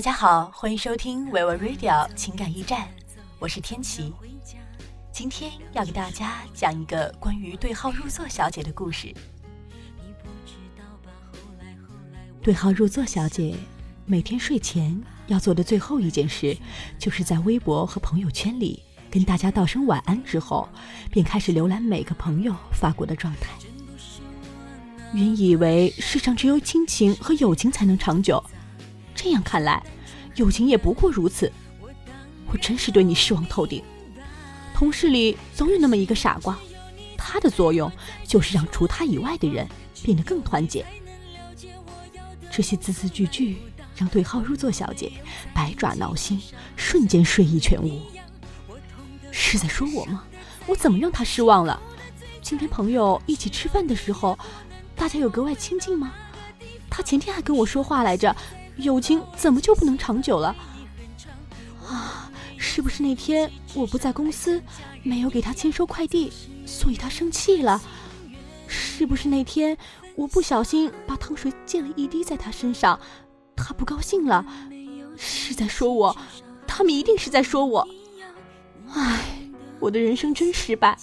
大家好，欢迎收听维维 Radio 情感驿站，我是天琪。今天要给大家讲一个关于对号入座小姐的故事。对号入座小姐每天睡前要做的最后一件事，就是在微博和朋友圈里跟大家道声晚安之后，便开始浏览每个朋友发过的状态。原以为世上只有亲情和友情才能长久，这样看来，友情也不过如此。我真是对你失望透顶。同事里总有那么一个傻瓜，他的作用就是让除他以外的人变得更团结。这些字字句句让对号入座小姐百爪挠心，瞬间睡意全无。是在说我吗？我怎么让他失望了？今天朋友一起吃饭的时候，大家有格外亲近吗？他前天还跟我说话来着，友情怎么就不能长久了？啊是不是那天我不在公司，没有给他签收快递，所以他生气了？是不是那天我不小心把汤水溅了一滴在他身上，他不高兴了？是在说我？他们一定是在说我。唉，我的人生真失败。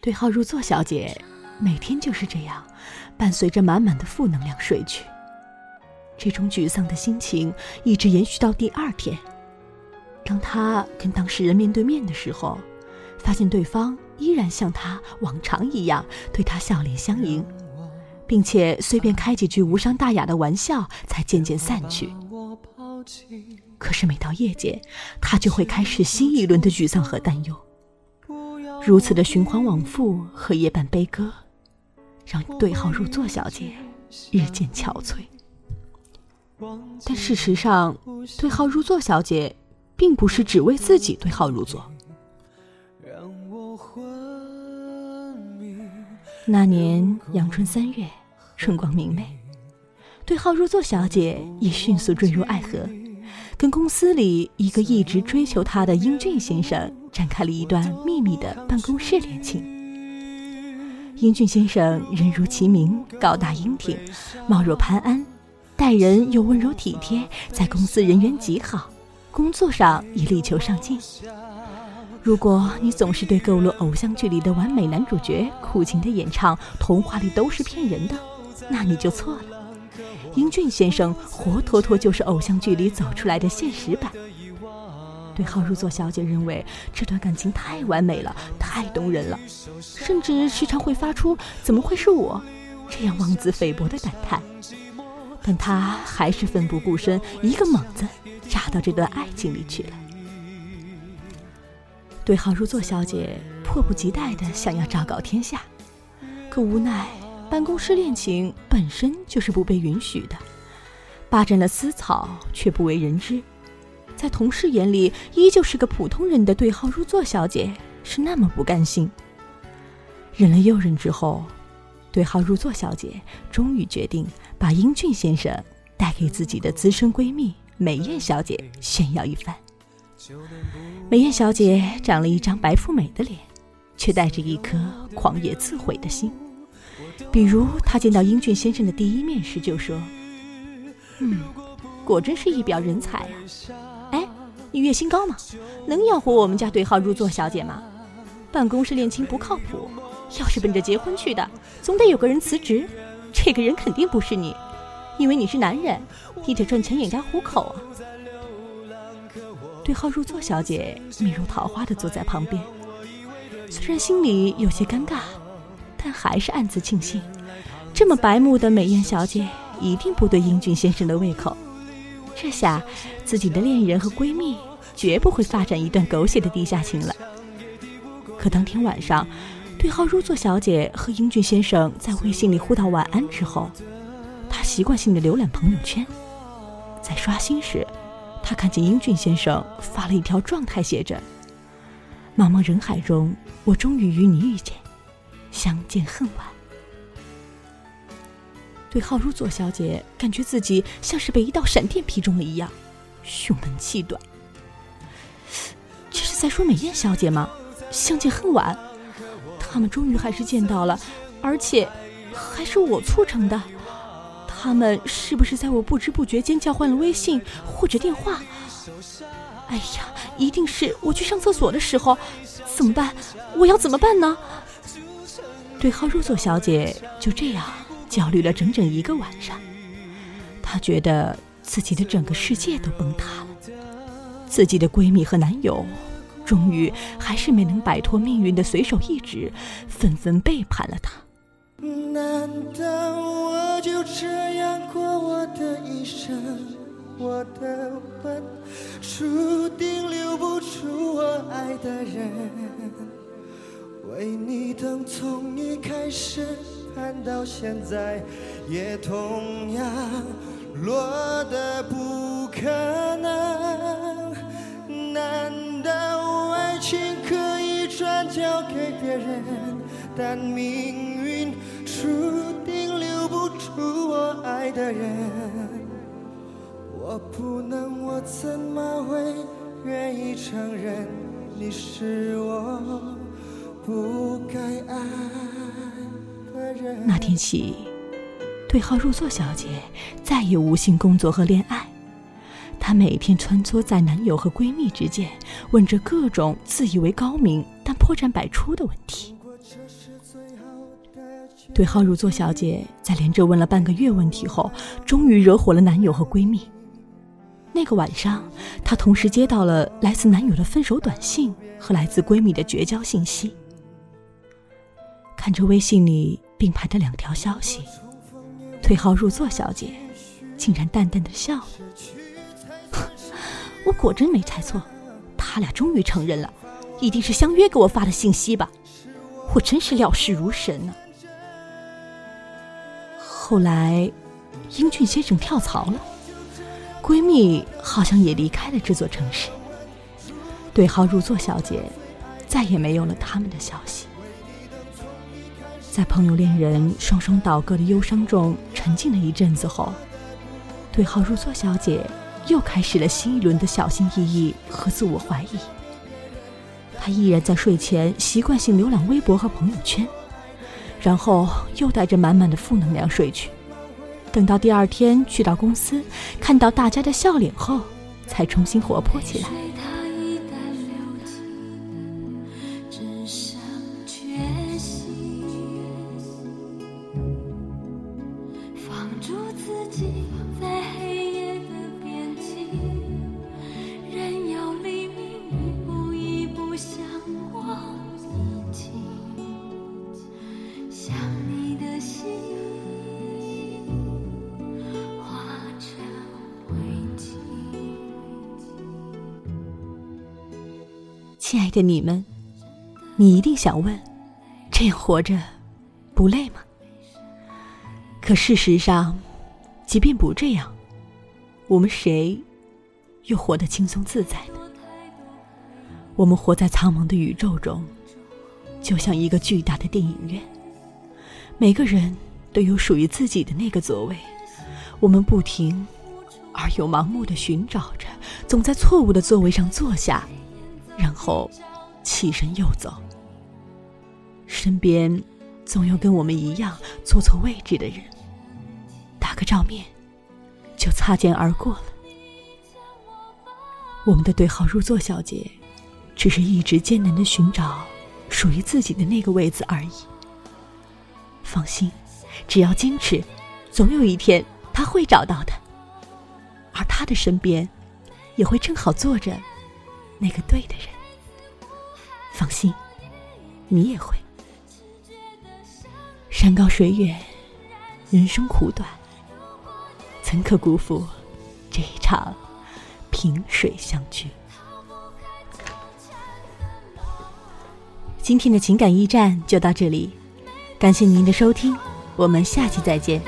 对号入座小姐每天就是这样，伴随着满满的负能量睡去。这种沮丧的心情一直延续到第二天。当他跟当事人面对面的时候，发现对方依然像他往常一样对他笑脸相迎，并且随便开几句无伤大雅的玩笑，才渐渐散去。可是每到夜间，他就会开始新一轮的沮丧和担忧。如此的循环往复和夜半悲歌，让对号入座小姐日渐憔悴。但事实上，对号入座小姐并不是只为自己对号入座。那年阳春三月，春光明媚，对号入座小姐也迅速坠入爱河，跟公司里一个一直追求她的英俊先生展开了一段秘密的办公室恋情。英俊先生人如其名，高大英挺，貌若潘安。待人又温柔体贴，在公司人缘极好，工作上也力求上进。如果你总是对购入偶像剧里的完美男主角苦情的演唱，童话里都是骗人的，那你就错了。英俊先生活脱脱就是偶像剧里走出来的现实版。对号入座小姐认为这段感情太完美了，太动人了，甚至时常会发出“怎么会是我”这样妄自菲薄的感叹。但他还是奋不顾身，一个猛子扎到这段爱情里去了。对号入座小姐迫不及待的想要昭告天下，可无奈办公室恋情本身就是不被允许的，霸占了私草却不为人知，在同事眼里依旧是个普通人的对号入座小姐是那么不甘心。忍了又忍之后。对号入座小姐终于决定把英俊先生带给自己的资深闺蜜美艳小姐炫耀一番。美艳小姐长了一张白富美的脸，却带着一颗狂野自毁的心。比如，她见到英俊先生的第一面时就说：“嗯，果真是一表人才啊！哎，你月薪高吗？能养活我们家对号入座小姐吗？办公室恋情不靠谱。”要是奔着结婚去的，总得有个人辞职。这个人肯定不是你，因为你是男人，你得赚钱养家糊口啊。对号入座小姐面如桃花的坐在旁边，虽然心里有些尴尬，但还是暗自庆幸，这么白目的美艳小姐一定不对英俊先生的胃口。这下自己的恋人和闺蜜绝不会发展一段狗血的地下情了。可当天晚上。对号入座小姐和英俊先生在微信里互道晚安之后，她习惯性的浏览朋友圈，在刷新时，她看见英俊先生发了一条状态，写着：“茫茫人海中，我终于与你遇见，相见恨晚。”对号入座小姐感觉自己像是被一道闪电劈中了一样，胸闷气短。这是在说美艳小姐吗？相见恨晚。他们终于还是见到了，而且还是我促成的。他们是不是在我不知不觉间交换了微信或者电话？哎呀，一定是我去上厕所的时候，怎么办？我要怎么办呢？对号入座小姐就这样焦虑了整整一个晚上，她觉得自己的整个世界都崩塌了，自己的闺蜜和男友，终于还是没能摆脱命运的随手一指，纷纷背叛了他。难道我就这样过我的一生？我的吻注定留不住我爱的人，为你等从一开始盼到现在，也同样落得不可人？但命运注定留不住我爱的人。我不能，我怎么会愿意承认你是我不该爱的人？那天起，对号入座小姐再也无心工作和恋爱。她每天穿梭在男友和闺蜜之间，问着各种自以为高明但破绽百出的问题。对号入座小姐在连着问了半个月问题后，终于惹火了男友和闺蜜。那个晚上，她同时接到了来自男友的分手短信和来自闺蜜的绝交信息。看着微信里并排的两条消息，对号入座小姐竟然淡淡的笑了。我果真没猜错，他俩终于承认了，一定是相约给我发的信息吧？我真是料事如神呢。后来，英俊先生跳槽了。闺蜜好像也离开了这座城市，对号入座小姐再也没有了他们的消息。在朋友恋人双双倒戈的忧伤中沉静了一阵子后，对号入座小姐又开始了新一轮的小心翼翼和自我怀疑。他依然在睡前习惯性浏览微博和朋友圈，然后又带着满满的负能量睡去。等到第二天去到公司，看到大家的笑脸后，才重新活泼起来。你们，你一定想问：这样活着不累吗？可事实上，即便不这样，我们谁又活得轻松自在呢？我们活在苍茫的宇宙中，就像一个巨大的电影院，每个人都有属于自己的那个座位。我们不停而又盲目的寻找着，总在错误的座位上坐下。然后，起身又走。身边总有跟我们一样坐错位置的人，打个照面，就擦肩而过了。我们的对号入座小姐，只是一直艰难的寻找属于自己的那个位子而已。放心，只要坚持，总有一天她会找到的。而她的身边，也会正好坐着。那个对的人，放心，你也会。山高水远，人生苦短，怎可辜负这一场萍水相聚？今天的情感驿站就到这里，感谢您的收听，我们下期再见。